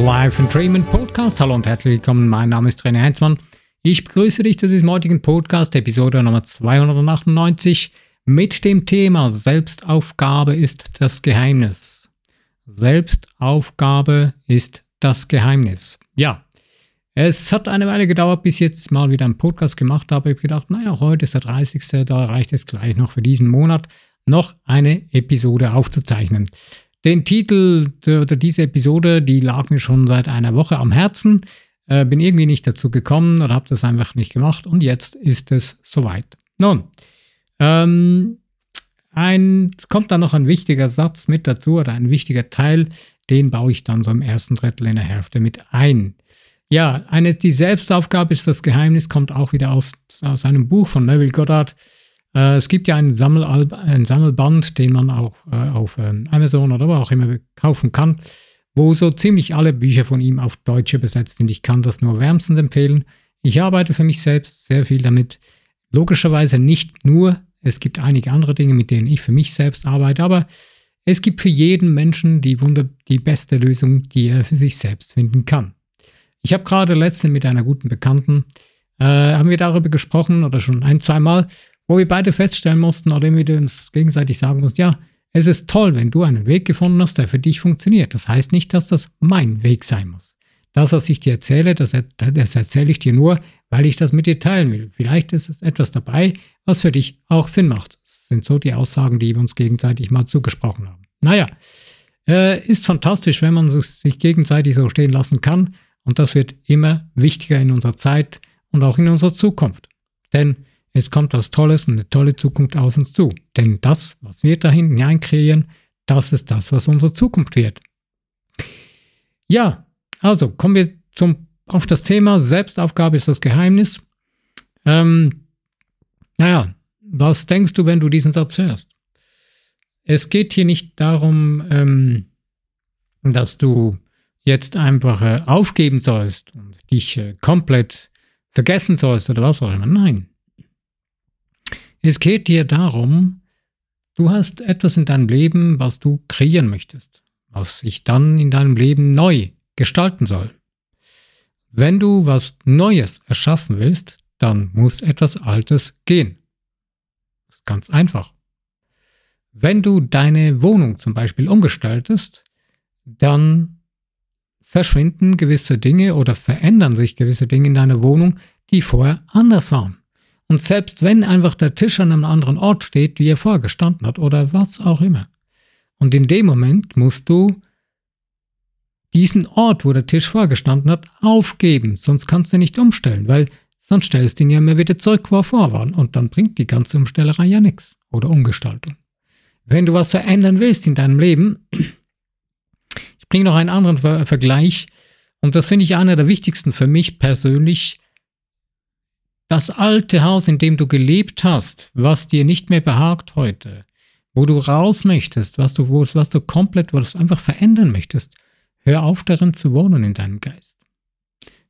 Live and Dreaming Podcast. Hallo und herzlich willkommen. Mein Name ist René Heinzmann. Ich begrüße dich zu diesem heutigen Podcast, Episode Nummer 298, mit dem Thema Selbstaufgabe ist das Geheimnis. Selbstaufgabe ist das Geheimnis. Ja, es hat eine Weile gedauert, bis ich jetzt mal wieder einen Podcast gemacht habe. Ich habe gedacht, naja, heute ist der 30. Da reicht es gleich noch für diesen Monat, noch eine Episode aufzuzeichnen. Den Titel oder diese Episode, die lag mir schon seit einer Woche am Herzen. Äh, bin irgendwie nicht dazu gekommen oder habe das einfach nicht gemacht und jetzt ist es soweit. Nun, ähm, ein, kommt da noch ein wichtiger Satz mit dazu oder ein wichtiger Teil, den baue ich dann so im ersten Drittel in der Hälfte mit ein. Ja, eine, die Selbstaufgabe ist das Geheimnis, kommt auch wieder aus, aus einem Buch von Neville Goddard. Äh, es gibt ja einen, Sammelalb einen Sammelband, den man auch äh, auf ähm, Amazon oder wo auch immer kaufen kann, wo so ziemlich alle Bücher von ihm auf Deutsch übersetzt sind. Ich kann das nur wärmstens empfehlen. Ich arbeite für mich selbst sehr viel damit. Logischerweise nicht nur, es gibt einige andere Dinge, mit denen ich für mich selbst arbeite, aber es gibt für jeden Menschen die, Wunder, die beste Lösung, die er für sich selbst finden kann. Ich habe gerade letztens mit einer guten Bekannten, äh, haben wir darüber gesprochen oder schon ein, zweimal wo wir beide feststellen mussten, oder wir uns gegenseitig sagen mussten, ja, es ist toll, wenn du einen Weg gefunden hast, der für dich funktioniert. Das heißt nicht, dass das mein Weg sein muss. Das, was ich dir erzähle, das, das erzähle ich dir nur, weil ich das mit dir teilen will. Vielleicht ist es etwas dabei, was für dich auch Sinn macht. Das sind so die Aussagen, die wir uns gegenseitig mal zugesprochen haben. Naja, äh, ist fantastisch, wenn man sich gegenseitig so stehen lassen kann. Und das wird immer wichtiger in unserer Zeit und auch in unserer Zukunft. Denn es kommt was Tolles und eine tolle Zukunft aus uns zu. Denn das, was wir da hinein kreieren, das ist das, was unsere Zukunft wird. Ja, also kommen wir zum, auf das Thema Selbstaufgabe ist das Geheimnis. Ähm, naja, was denkst du, wenn du diesen Satz hörst? Es geht hier nicht darum, ähm, dass du jetzt einfach äh, aufgeben sollst und dich äh, komplett vergessen sollst oder was auch immer. Nein, es geht dir darum, du hast etwas in deinem Leben, was du kreieren möchtest, was sich dann in deinem Leben neu gestalten soll. Wenn du was Neues erschaffen willst, dann muss etwas Altes gehen. Das ist ganz einfach. Wenn du deine Wohnung zum Beispiel umgestaltest, dann verschwinden gewisse Dinge oder verändern sich gewisse Dinge in deiner Wohnung, die vorher anders waren. Und selbst wenn einfach der Tisch an einem anderen Ort steht, wie er vorher gestanden hat oder was auch immer. Und in dem Moment musst du diesen Ort, wo der Tisch vorgestanden hat, aufgeben. Sonst kannst du nicht umstellen, weil sonst stellst du ihn ja immer wieder zurück, wo er vor war. Und dann bringt die ganze Umstellerei ja nichts oder Umgestaltung. Wenn du was verändern willst in deinem Leben, ich bringe noch einen anderen Ver Vergleich, und das finde ich einer der wichtigsten für mich persönlich, das alte Haus, in dem du gelebt hast, was dir nicht mehr behagt heute, wo du raus möchtest, was du, was du komplett, was einfach verändern möchtest, hör auf darin zu wohnen in deinem Geist.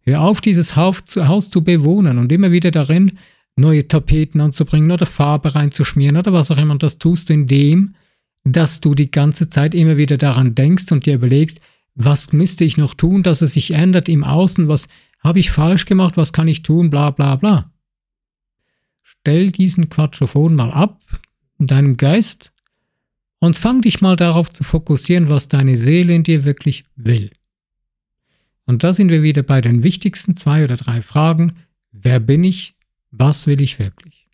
Hör auf, dieses Haus zu, bewohnen und immer wieder darin neue Tapeten anzubringen oder Farbe reinzuschmieren oder was auch immer. Und das tust du indem, dass du die ganze Zeit immer wieder daran denkst und dir überlegst, was müsste ich noch tun, dass es sich ändert im Außen, was habe ich falsch gemacht, was kann ich tun, bla bla bla stell diesen Quatschophon mal ab in deinem Geist und fang dich mal darauf zu fokussieren, was deine Seele in dir wirklich will. Und da sind wir wieder bei den wichtigsten zwei oder drei Fragen. Wer bin ich? Was will ich wirklich?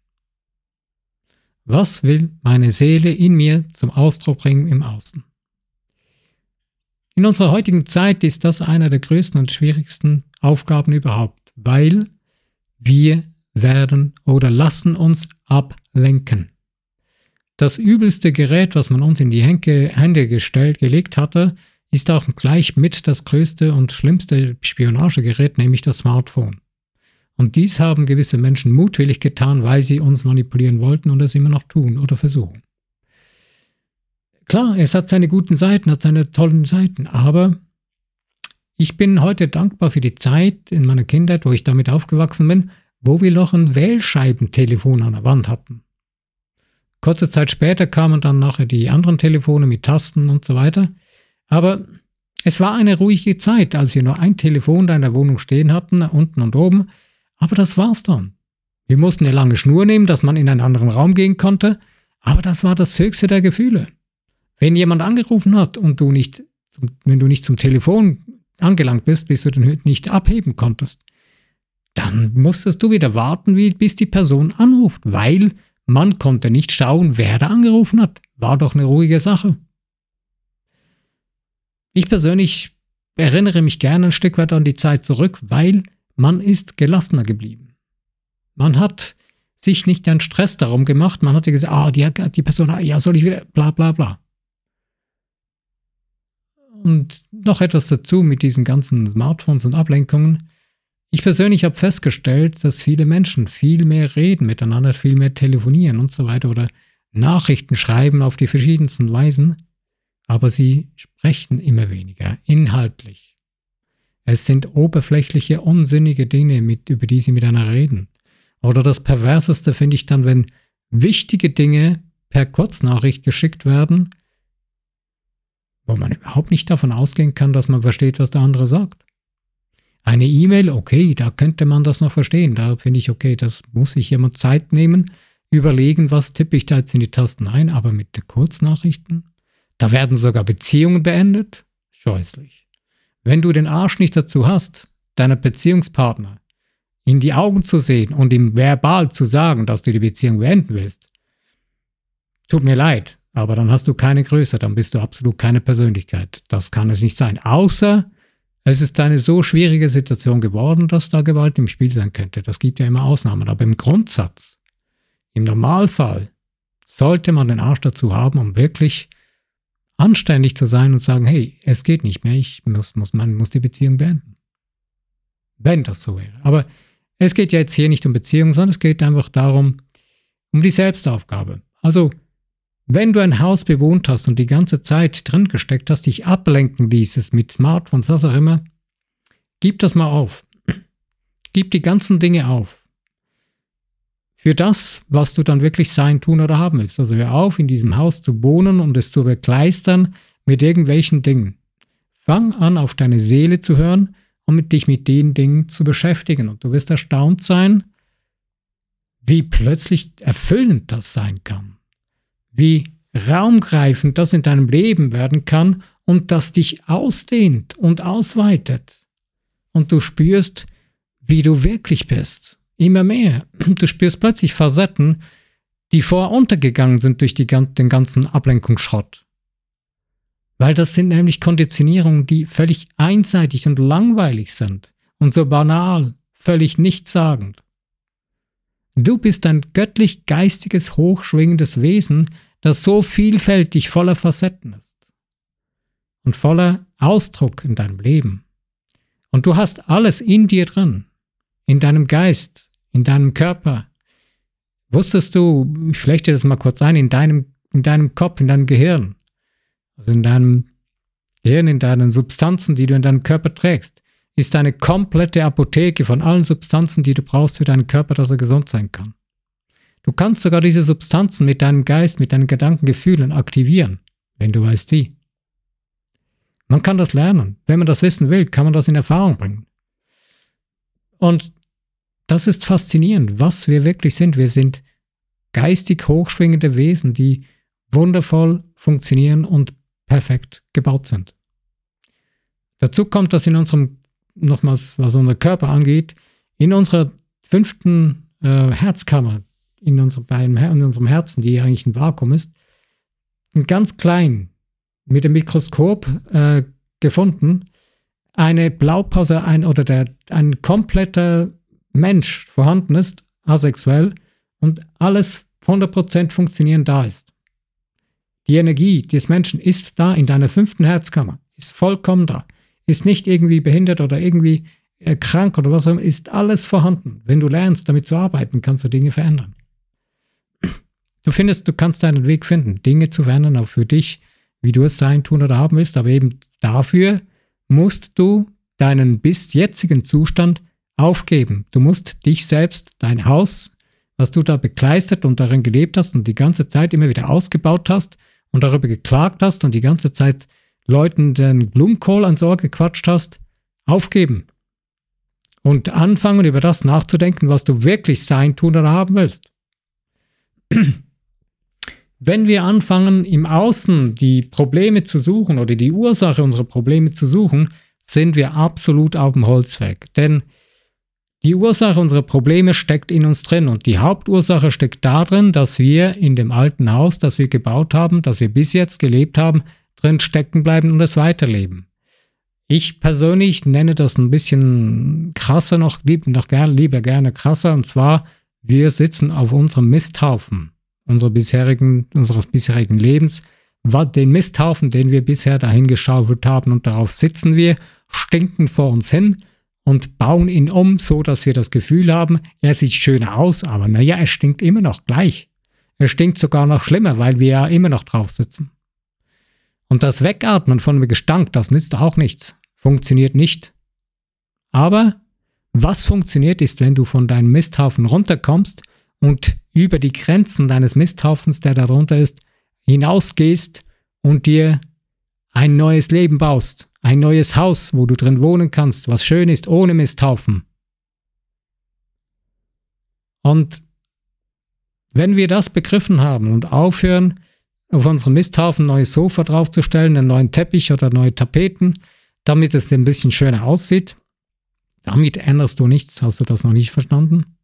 Was will meine Seele in mir zum Ausdruck bringen im Außen? In unserer heutigen Zeit ist das einer der größten und schwierigsten Aufgaben überhaupt, weil wir werden oder lassen uns ablenken. Das übelste Gerät, was man uns in die Hände gestellt, gelegt hatte, ist auch gleich mit das größte und schlimmste Spionagegerät, nämlich das Smartphone. Und dies haben gewisse Menschen mutwillig getan, weil sie uns manipulieren wollten und es immer noch tun oder versuchen. Klar, es hat seine guten Seiten, hat seine tollen Seiten, aber ich bin heute dankbar für die Zeit in meiner Kindheit, wo ich damit aufgewachsen bin, wo wir noch ein Wählscheibentelefon an der Wand hatten. Kurze Zeit später kamen dann nachher die anderen Telefone mit Tasten und so weiter. Aber Es war eine ruhige Zeit, als wir nur ein Telefon da in der Wohnung stehen hatten, unten und oben. Aber das war's dann. Wir mussten eine lange Schnur nehmen, dass man in einen anderen Raum gehen konnte. Aber das war das höchste der Gefühle. Wenn jemand angerufen hat und du nicht, wenn du nicht zum Telefon angelangt bist, bis du den nicht abheben konntest, dann musstest du wieder warten, bis die Person anruft, weil man konnte nicht schauen, wer da angerufen hat. War doch eine ruhige Sache. Ich persönlich erinnere mich gerne ein Stück weit an die Zeit zurück, weil man ist gelassener geblieben. Man hat sich nicht den Stress darum gemacht, man hatte gesagt, ah, die, die Person, ja, soll ich wieder, bla bla bla. Und noch etwas dazu mit diesen ganzen Smartphones und Ablenkungen. Ich persönlich habe festgestellt, dass viele Menschen viel mehr reden miteinander, viel mehr telefonieren und so weiter oder Nachrichten schreiben auf die verschiedensten Weisen, aber sie sprechen immer weniger inhaltlich. Es sind oberflächliche, unsinnige Dinge, mit, über die sie miteinander reden. Oder das Perverseste finde ich dann, wenn wichtige Dinge per Kurznachricht geschickt werden, wo man überhaupt nicht davon ausgehen kann, dass man versteht, was der andere sagt. Eine E-Mail, okay, da könnte man das noch verstehen. Da finde ich, okay, das muss sich jemand Zeit nehmen, überlegen, was tippe ich da jetzt in die Tasten ein, aber mit den Kurznachrichten, da werden sogar Beziehungen beendet? Scheußlich. Wenn du den Arsch nicht dazu hast, deiner Beziehungspartner in die Augen zu sehen und ihm verbal zu sagen, dass du die Beziehung beenden willst, tut mir leid, aber dann hast du keine Größe, dann bist du absolut keine Persönlichkeit. Das kann es nicht sein. Außer es ist eine so schwierige Situation geworden, dass da Gewalt im Spiel sein könnte. Das gibt ja immer Ausnahmen. Aber im Grundsatz, im Normalfall, sollte man den Arsch dazu haben, um wirklich anständig zu sein und sagen, hey, es geht nicht mehr, ich muss, muss, man muss die Beziehung beenden. Wenn das so wäre. Aber es geht ja jetzt hier nicht um Beziehung, sondern es geht einfach darum, um die Selbstaufgabe. Also, wenn du ein Haus bewohnt hast und die ganze Zeit drin gesteckt hast, dich ablenken ließest mit Smartphones, was auch immer, gib das mal auf. Gib die ganzen Dinge auf für das, was du dann wirklich sein, tun oder haben willst. Also hör auf, in diesem Haus zu wohnen und es zu bekleistern mit irgendwelchen Dingen. Fang an, auf deine Seele zu hören und mit dich mit den Dingen zu beschäftigen. Und du wirst erstaunt sein, wie plötzlich erfüllend das sein kann. Wie raumgreifend das in deinem Leben werden kann und das dich ausdehnt und ausweitet. Und du spürst, wie du wirklich bist. Immer mehr. Du spürst plötzlich Facetten, die vorher untergegangen sind durch die, den ganzen Ablenkungsschrott. Weil das sind nämlich Konditionierungen, die völlig einseitig und langweilig sind und so banal, völlig nichtssagend. Du bist ein göttlich geistiges, hochschwingendes Wesen, das so vielfältig voller Facetten ist und voller Ausdruck in deinem Leben. Und du hast alles in dir drin, in deinem Geist, in deinem Körper. Wusstest du, ich flechte das mal kurz ein, in deinem, in deinem Kopf, in deinem Gehirn, also in deinem Gehirn, in deinen Substanzen, die du in deinem Körper trägst, ist eine komplette Apotheke von allen Substanzen, die du brauchst für deinen Körper, dass er gesund sein kann. Du kannst sogar diese Substanzen mit deinem Geist, mit deinen Gedanken, Gefühlen aktivieren, wenn du weißt wie. Man kann das lernen. Wenn man das wissen will, kann man das in Erfahrung bringen. Und das ist faszinierend, was wir wirklich sind. Wir sind geistig hochschwingende Wesen, die wundervoll funktionieren und perfekt gebaut sind. Dazu kommt, dass in unserem, nochmals was unser Körper angeht, in unserer fünften äh, Herzkammer, in unserem, in unserem Herzen, die eigentlich ein Vakuum ist, ganz klein mit dem Mikroskop äh, gefunden, eine Blaupause ein, oder der, ein kompletter Mensch vorhanden ist, asexuell, und alles 100% funktionieren da ist. Die Energie des Menschen ist da in deiner fünften Herzkammer, ist vollkommen da, ist nicht irgendwie behindert oder irgendwie äh, krank oder was auch immer, ist alles vorhanden. Wenn du lernst, damit zu arbeiten, kannst du Dinge verändern. Du findest, du kannst deinen Weg finden, Dinge zu verändern, auch für dich, wie du es sein, tun oder haben willst, aber eben dafür musst du deinen bis jetzigen Zustand aufgeben. Du musst dich selbst, dein Haus, was du da bekleistert und darin gelebt hast und die ganze Zeit immer wieder ausgebaut hast und darüber geklagt hast und die ganze Zeit Leuten den Blumenkohl ans Ohr gequatscht hast, aufgeben und anfangen über das nachzudenken, was du wirklich sein, tun oder haben willst. Wenn wir anfangen, im Außen die Probleme zu suchen oder die Ursache unserer Probleme zu suchen, sind wir absolut auf dem Holzweg. Denn die Ursache unserer Probleme steckt in uns drin und die Hauptursache steckt darin, dass wir in dem alten Haus, das wir gebaut haben, das wir bis jetzt gelebt haben, drin stecken bleiben und es weiterleben. Ich persönlich nenne das ein bisschen krasser noch, lieb, noch gern, lieber gerne krasser, und zwar, wir sitzen auf unserem Misthaufen unserer bisherigen, unseres bisherigen Lebens, den Misthaufen, den wir bisher dahin geschaufelt haben, und darauf sitzen wir, stinken vor uns hin und bauen ihn um, so dass wir das Gefühl haben, er sieht schöner aus, aber naja, er stinkt immer noch gleich. Er stinkt sogar noch schlimmer, weil wir ja immer noch drauf sitzen. Und das Wegatmen von dem Gestank, das nützt auch nichts. Funktioniert nicht. Aber was funktioniert ist, wenn du von deinem Misthaufen runterkommst und über die Grenzen deines Misthaufens, der darunter ist, hinausgehst und dir ein neues Leben baust, ein neues Haus, wo du drin wohnen kannst, was schön ist, ohne Misthaufen. Und wenn wir das begriffen haben und aufhören, auf unserem Misthaufen ein neues Sofa draufzustellen, einen neuen Teppich oder neue Tapeten, damit es ein bisschen schöner aussieht. Damit änderst du nichts. Hast du das noch nicht verstanden?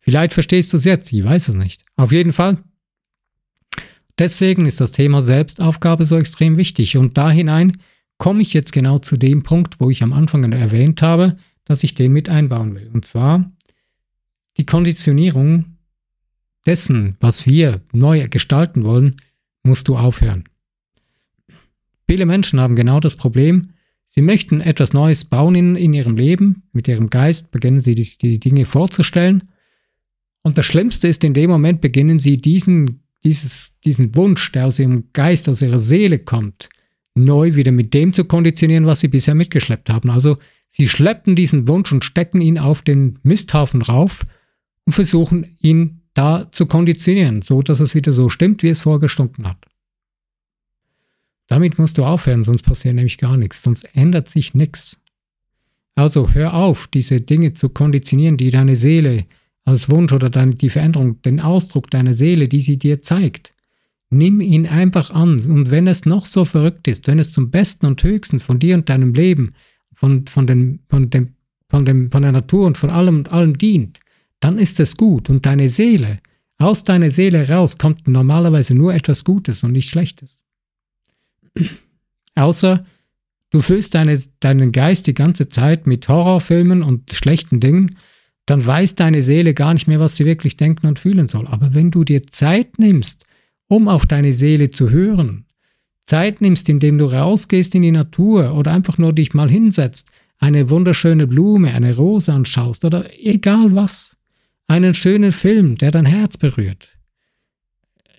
Vielleicht verstehst du es jetzt, ich weiß es nicht. Auf jeden Fall. Deswegen ist das Thema Selbstaufgabe so extrem wichtig. Und da hinein komme ich jetzt genau zu dem Punkt, wo ich am Anfang erwähnt habe, dass ich den mit einbauen will. Und zwar die Konditionierung dessen, was wir neu gestalten wollen, musst du aufhören. Viele Menschen haben genau das Problem, sie möchten etwas Neues bauen in, in ihrem Leben, mit ihrem Geist beginnen sie die, die Dinge vorzustellen. Und das Schlimmste ist, in dem Moment beginnen sie diesen, dieses, diesen Wunsch, der aus ihrem Geist, aus ihrer Seele kommt, neu wieder mit dem zu konditionieren, was sie bisher mitgeschleppt haben. Also sie schleppen diesen Wunsch und stecken ihn auf den Misthaufen rauf und versuchen ihn da zu konditionieren, so dass es wieder so stimmt, wie es vorgestunken hat. Damit musst du aufhören, sonst passiert nämlich gar nichts, sonst ändert sich nichts. Also hör auf, diese Dinge zu konditionieren, die deine Seele als Wunsch oder deine, die Veränderung, den Ausdruck deiner Seele, die sie dir zeigt. Nimm ihn einfach an und wenn es noch so verrückt ist, wenn es zum Besten und Höchsten von dir und deinem Leben, von, von, dem, von, dem, von, dem, von der Natur und von allem und allem dient, dann ist es gut und deine Seele, aus deiner Seele raus kommt normalerweise nur etwas Gutes und nicht Schlechtes. Außer du füllst deine, deinen Geist die ganze Zeit mit Horrorfilmen und schlechten Dingen, dann weiß deine Seele gar nicht mehr, was sie wirklich denken und fühlen soll. Aber wenn du dir Zeit nimmst, um auf deine Seele zu hören, Zeit nimmst, indem du rausgehst in die Natur oder einfach nur dich mal hinsetzt, eine wunderschöne Blume, eine Rose anschaust oder egal was, einen schönen Film, der dein Herz berührt.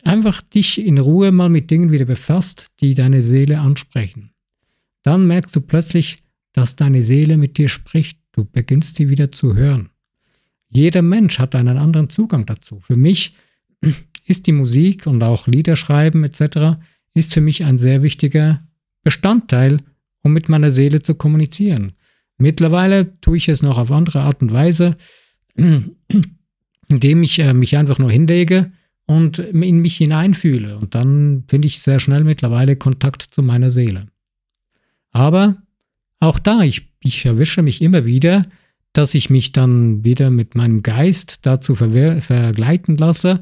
Einfach dich in Ruhe mal mit Dingen wieder befasst, die deine Seele ansprechen. Dann merkst du plötzlich, dass deine Seele mit dir spricht. Du beginnst sie wieder zu hören. Jeder Mensch hat einen anderen Zugang dazu. Für mich ist die Musik und auch Liederschreiben etc. ist für mich ein sehr wichtiger Bestandteil, um mit meiner Seele zu kommunizieren. Mittlerweile tue ich es noch auf andere Art und Weise, indem ich äh, mich einfach nur hinlege und in mich hineinfühle. Und dann finde ich sehr schnell mittlerweile Kontakt zu meiner Seele. Aber auch da, ich, ich erwische mich immer wieder, dass ich mich dann wieder mit meinem Geist dazu ver vergleiten lasse,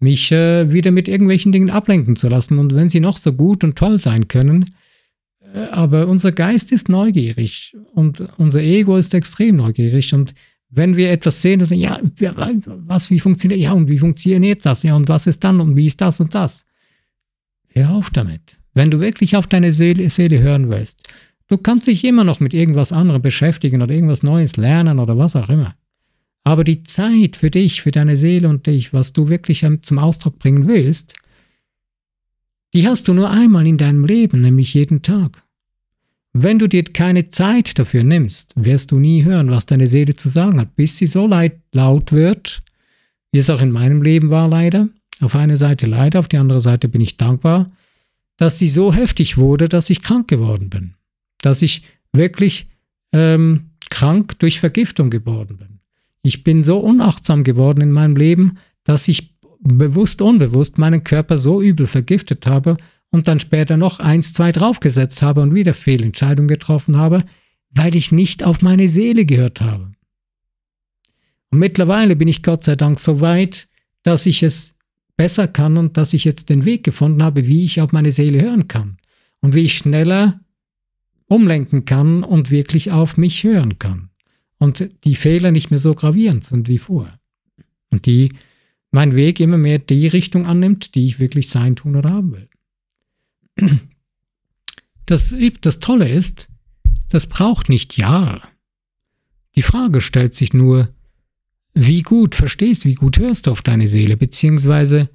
mich äh, wieder mit irgendwelchen Dingen ablenken zu lassen. Und wenn sie noch so gut und toll sein können, äh, aber unser Geist ist neugierig und unser Ego ist extrem neugierig. Und wenn wir etwas sehen, dann sagen, ja, was, wie funktioniert, ja, und wie funktioniert das, ja, und was ist dann, und wie ist das und das? Hör auf damit. Wenn du wirklich auf deine Seele, Seele hören willst, du kannst dich immer noch mit irgendwas anderem beschäftigen oder irgendwas Neues lernen oder was auch immer. Aber die Zeit für dich, für deine Seele und dich, was du wirklich zum Ausdruck bringen willst, die hast du nur einmal in deinem Leben, nämlich jeden Tag. Wenn du dir keine Zeit dafür nimmst, wirst du nie hören, was deine Seele zu sagen hat, bis sie so laut wird, wie es auch in meinem Leben war leider. Auf eine Seite leider, auf die andere Seite bin ich dankbar, dass sie so heftig wurde, dass ich krank geworden bin. Dass ich wirklich ähm, krank durch Vergiftung geworden bin. Ich bin so unachtsam geworden in meinem Leben, dass ich bewusst, unbewusst meinen Körper so übel vergiftet habe und dann später noch eins, zwei draufgesetzt habe und wieder Fehlentscheidungen getroffen habe, weil ich nicht auf meine Seele gehört habe. Und mittlerweile bin ich Gott sei Dank so weit, dass ich es besser kann und dass ich jetzt den Weg gefunden habe, wie ich auf meine Seele hören kann und wie ich schneller umlenken kann und wirklich auf mich hören kann und die Fehler nicht mehr so gravierend sind wie vorher und die mein Weg immer mehr die Richtung annimmt, die ich wirklich sein, tun oder haben will. Das, das Tolle ist, das braucht nicht Jahre. Die Frage stellt sich nur, wie gut verstehst, wie gut hörst du auf deine Seele, beziehungsweise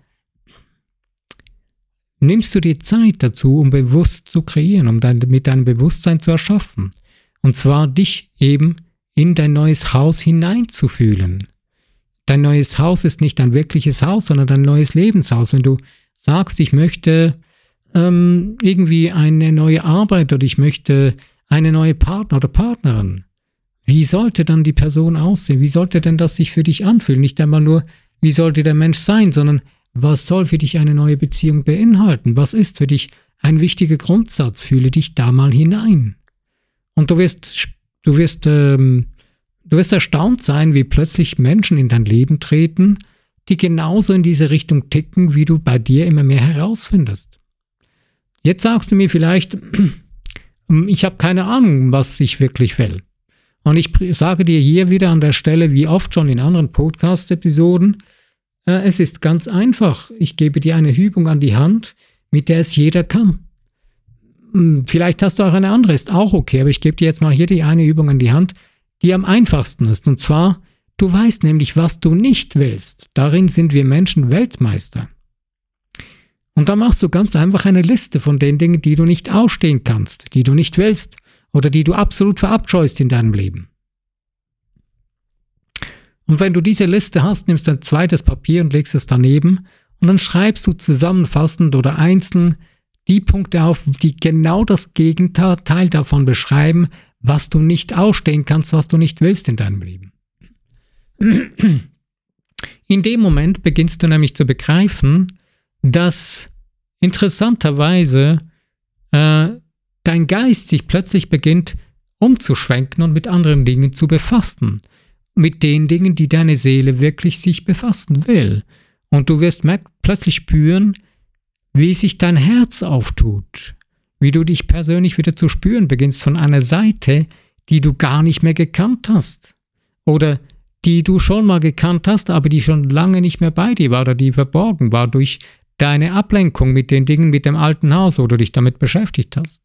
nimmst du dir Zeit dazu, um bewusst zu kreieren, um dein, mit deinem Bewusstsein zu erschaffen. Und zwar dich eben in dein neues Haus hineinzufühlen. Dein neues Haus ist nicht dein wirkliches Haus, sondern dein neues Lebenshaus. Wenn du sagst, ich möchte ähm, irgendwie eine neue Arbeit oder ich möchte eine neue Partner oder Partnerin, wie sollte dann die Person aussehen? Wie sollte denn das sich für dich anfühlen? Nicht einmal nur, wie sollte der Mensch sein, sondern was soll für dich eine neue Beziehung beinhalten? Was ist für dich ein wichtiger Grundsatz? Fühle dich da mal hinein. Und du wirst, du wirst, ähm, du wirst erstaunt sein, wie plötzlich Menschen in dein Leben treten, die genauso in diese Richtung ticken, wie du bei dir immer mehr herausfindest. Jetzt sagst du mir vielleicht, ich habe keine Ahnung, was ich wirklich will. Und ich sage dir hier wieder an der Stelle, wie oft schon in anderen Podcast-Episoden, äh, es ist ganz einfach. Ich gebe dir eine Übung an die Hand, mit der es jeder kann. Hm, vielleicht hast du auch eine andere, ist auch okay, aber ich gebe dir jetzt mal hier die eine Übung an die Hand, die am einfachsten ist. Und zwar, du weißt nämlich, was du nicht willst. Darin sind wir Menschen Weltmeister. Und da machst du ganz einfach eine Liste von den Dingen, die du nicht ausstehen kannst, die du nicht willst oder die du absolut verabscheust in deinem Leben. Und wenn du diese Liste hast, nimmst du ein zweites Papier und legst es daneben und dann schreibst du zusammenfassend oder einzeln die Punkte auf, die genau das Gegenteil davon beschreiben, was du nicht ausstehen kannst, was du nicht willst in deinem Leben. In dem Moment beginnst du nämlich zu begreifen, dass interessanterweise äh, dein Geist sich plötzlich beginnt umzuschwenken und mit anderen Dingen zu befassen. Mit den Dingen, die deine Seele wirklich sich befassen will. Und du wirst plötzlich spüren, wie sich dein Herz auftut, wie du dich persönlich wieder zu spüren beginnst von einer Seite, die du gar nicht mehr gekannt hast. Oder die du schon mal gekannt hast, aber die schon lange nicht mehr bei dir war oder die verborgen war durch deine Ablenkung mit den Dingen mit dem alten Haus oder dich damit beschäftigt hast.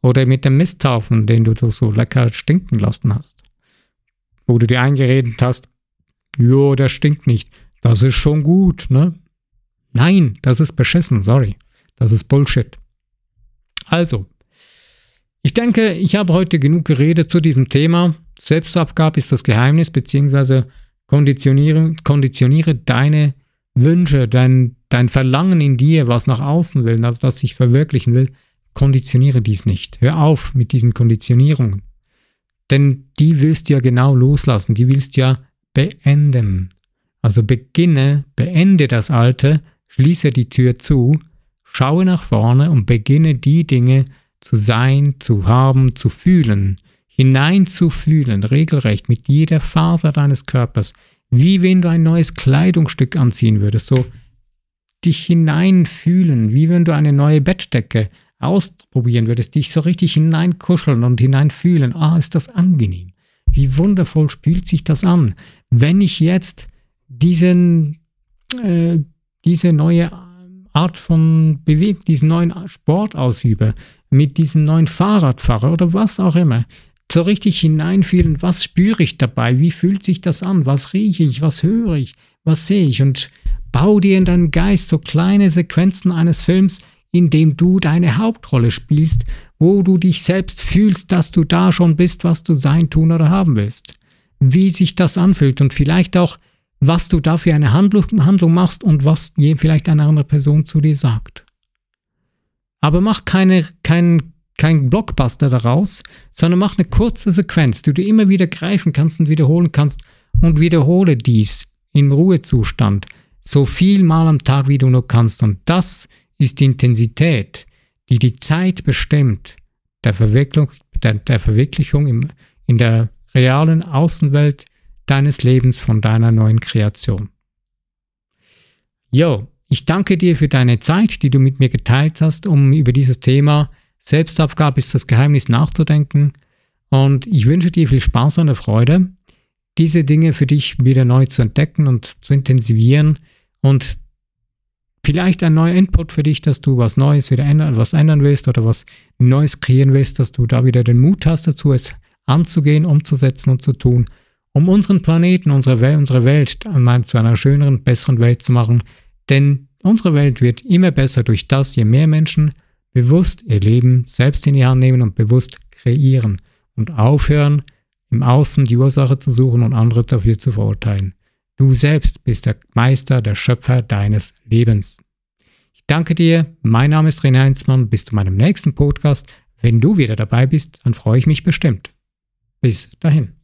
Oder mit dem Misthaufen, den du so lecker stinken lassen hast. Wo du dir eingeredet hast, jo, der stinkt nicht. Das ist schon gut, ne? Nein, das ist beschissen, sorry. Das ist Bullshit. Also, ich denke, ich habe heute genug geredet zu diesem Thema. Selbstabgabe ist das Geheimnis, beziehungsweise konditioniere, konditioniere deine Wünsche, dein, dein Verlangen in dir, was nach außen will, was sich verwirklichen will, Konditioniere dies nicht. Hör auf mit diesen Konditionierungen. Denn die willst du ja genau loslassen, die willst du ja beenden. Also beginne, beende das Alte, schließe die Tür zu, schaue nach vorne und beginne die Dinge zu sein, zu haben, zu fühlen, hineinzufühlen, regelrecht mit jeder Faser deines Körpers, wie wenn du ein neues Kleidungsstück anziehen würdest, so dich hineinfühlen, wie wenn du eine neue Bettdecke ausprobieren würdest, dich so richtig hineinkuscheln und hineinfühlen, ah, ist das angenehm. Wie wundervoll fühlt sich das an, wenn ich jetzt diesen, äh, diese neue Art von Bewegung, diesen neuen Sport ausübe, mit diesem neuen Fahrradfahrer oder was auch immer, so richtig hineinfühlen, was spüre ich dabei, wie fühlt sich das an, was rieche ich, was höre ich, was sehe ich? Und bau dir in deinem Geist so kleine Sequenzen eines Films, indem du deine Hauptrolle spielst, wo du dich selbst fühlst, dass du da schon bist, was du sein, tun oder haben willst. Wie sich das anfühlt und vielleicht auch, was du da für eine Handlung, Handlung machst und was vielleicht eine andere Person zu dir sagt. Aber mach keine, kein, kein Blockbuster daraus, sondern mach eine kurze Sequenz, die du immer wieder greifen kannst und wiederholen kannst und wiederhole dies im Ruhezustand so viel mal am Tag, wie du nur kannst. Und das ist die Intensität, die die Zeit bestimmt, der Verwirklichung, der, der Verwirklichung im, in der realen Außenwelt deines Lebens von deiner neuen Kreation. Jo, ich danke dir für deine Zeit, die du mit mir geteilt hast, um über dieses Thema Selbstaufgabe ist das Geheimnis nachzudenken. Und ich wünsche dir viel Spaß und Freude, diese Dinge für dich wieder neu zu entdecken und zu intensivieren und vielleicht ein neuer Input für dich, dass du was Neues wieder ändern, was ändern willst oder was Neues kreieren willst, dass du da wieder den Mut hast dazu, es anzugehen, umzusetzen und zu tun, um unseren Planeten, unsere Welt, unsere Welt zu einer schöneren, besseren Welt zu machen. Denn unsere Welt wird immer besser durch das, je mehr Menschen bewusst ihr Leben selbst in die Hand nehmen und bewusst kreieren und aufhören, im Außen die Ursache zu suchen und andere dafür zu verurteilen. Du selbst bist der Meister, der Schöpfer deines Lebens. Ich danke dir. Mein Name ist René Heinzmann. Bis zu meinem nächsten Podcast. Wenn du wieder dabei bist, dann freue ich mich bestimmt. Bis dahin.